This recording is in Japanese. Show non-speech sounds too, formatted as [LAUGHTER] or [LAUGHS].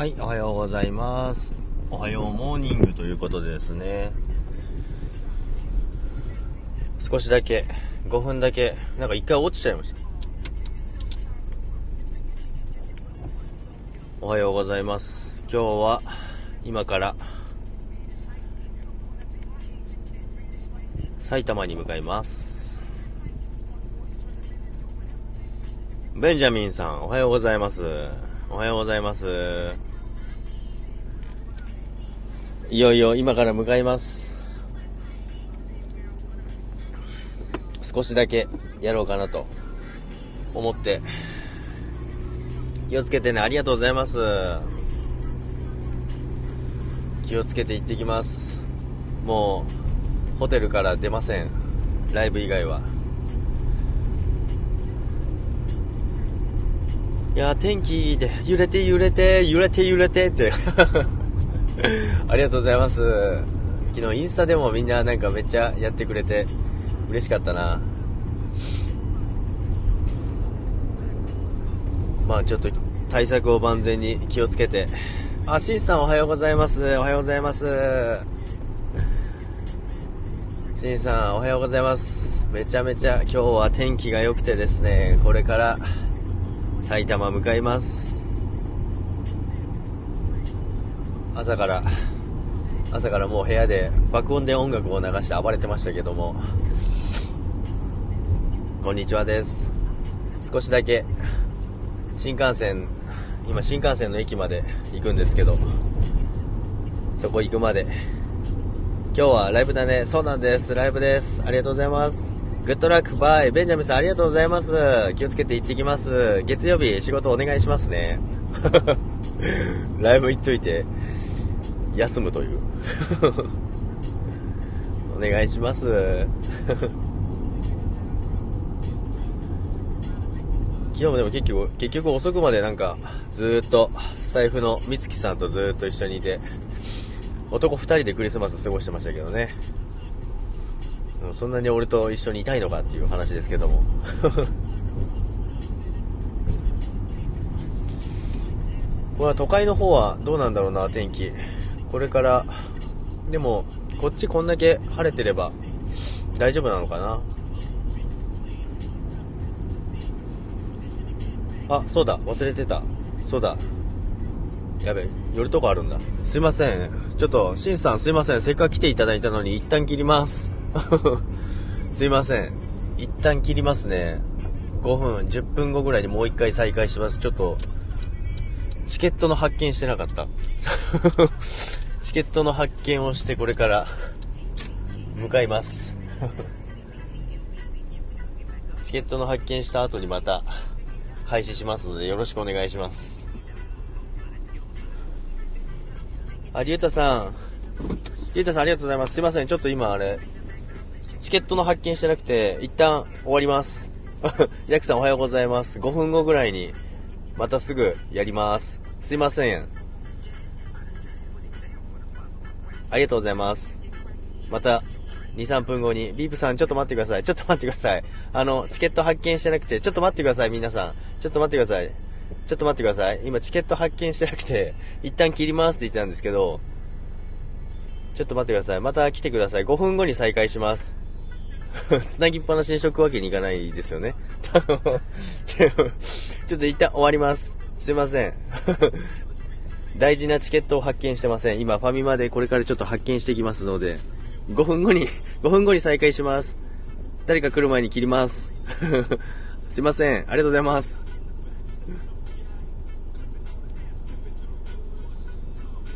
はい、おはようございます。おはようモーニングということでですね。少しだけ、5分だけ、なんか一回落ちちゃいました。おはようございます。今日は、今から、埼玉に向かいます。ベンジャミンさん、おはようございます。おはようございます。いよいよ今から向かいます。少しだけやろうかなと思って。気をつけてね。ありがとうございます。気をつけて行ってきます。もう、ホテルから出ません。ライブ以外は。いや、天気で揺れて揺れて、揺れて揺れてって [LAUGHS] ありがとうございます。昨日インスタでもみんななんかめっちゃやってくれて嬉しかったな。まあちょっと対策を万全に気をつけて。あ、シンさんおはようございます。おはようございます。シンさんおはようございます。めちゃめちゃ今日は天気が良くてですね、これから埼玉向かいます。朝から朝からもう部屋で爆音で音楽を流して暴れてましたけどもこんにちはです。少しだけ新幹線今新幹線の駅まで行くんですけどそこ行くまで今日はライブだね。そうなんです。ライブです。ありがとうございます。グッドラックバイ。ベンジャミンさんありがとうございます。気をつけて行ってきます。月曜日仕事お願いしますね。[LAUGHS] ライブ行っといて。休むという。[LAUGHS] お願いします。[LAUGHS] 昨日もでも結局結局遅くまでなんかずっと財布の美月さんとずっと一緒にいて男2人でクリスマス過ごしてましたけどね。そんなに俺と一緒にいたいのかっていう話ですけども。[LAUGHS] これは都会の方はどうなんだろうな天気。これから、でも、こっちこんだけ晴れてれば大丈夫なのかな？あ、そうだ、忘れてた。そうだ。やべ、寄るとこあるんだ。すいません。ちょっと、しんさんすいません。せっかく来ていただいたのに一旦切ります。[LAUGHS] すいません。一旦切りますね。5分、10分後ぐらいにもう一回再開します。ちょっと、チケットの発見してなかった。チケットの発見をしてこれから向かいます。チケットの発見した後にまた開始しますのでよろしくお願いします。ありゅうたさん。りゅうたさんありがとうございます。すいません。ちょっと今あれチケットの発見してなくて一旦終わります。ジャックさんおはようございます。5分後ぐらいにまたすぐやります。すいません。ありがとうございます。また、2、3分後に、ビープさんちょっと待ってください。ちょっと待ってください。あの、チケット発見してなくて、ちょっと待ってください、皆さん。ちょっと待ってください。ちょっと待ってください。今チケット発見してなくて、一旦切りますって言ってたんですけど、ちょっと待ってください。また来てください。5分後に再開します。[LAUGHS] つなぎっぱなしにしとくわけにいかないですよね。[LAUGHS] ちょっと一旦終わります。すいません。大事なチケットを発見してません。今、ファミマでこれからちょっと発見していきますので、5分後に、[LAUGHS] 5分後に再開します。誰か来る前に切ります。[LAUGHS] すいません。ありがとうございます。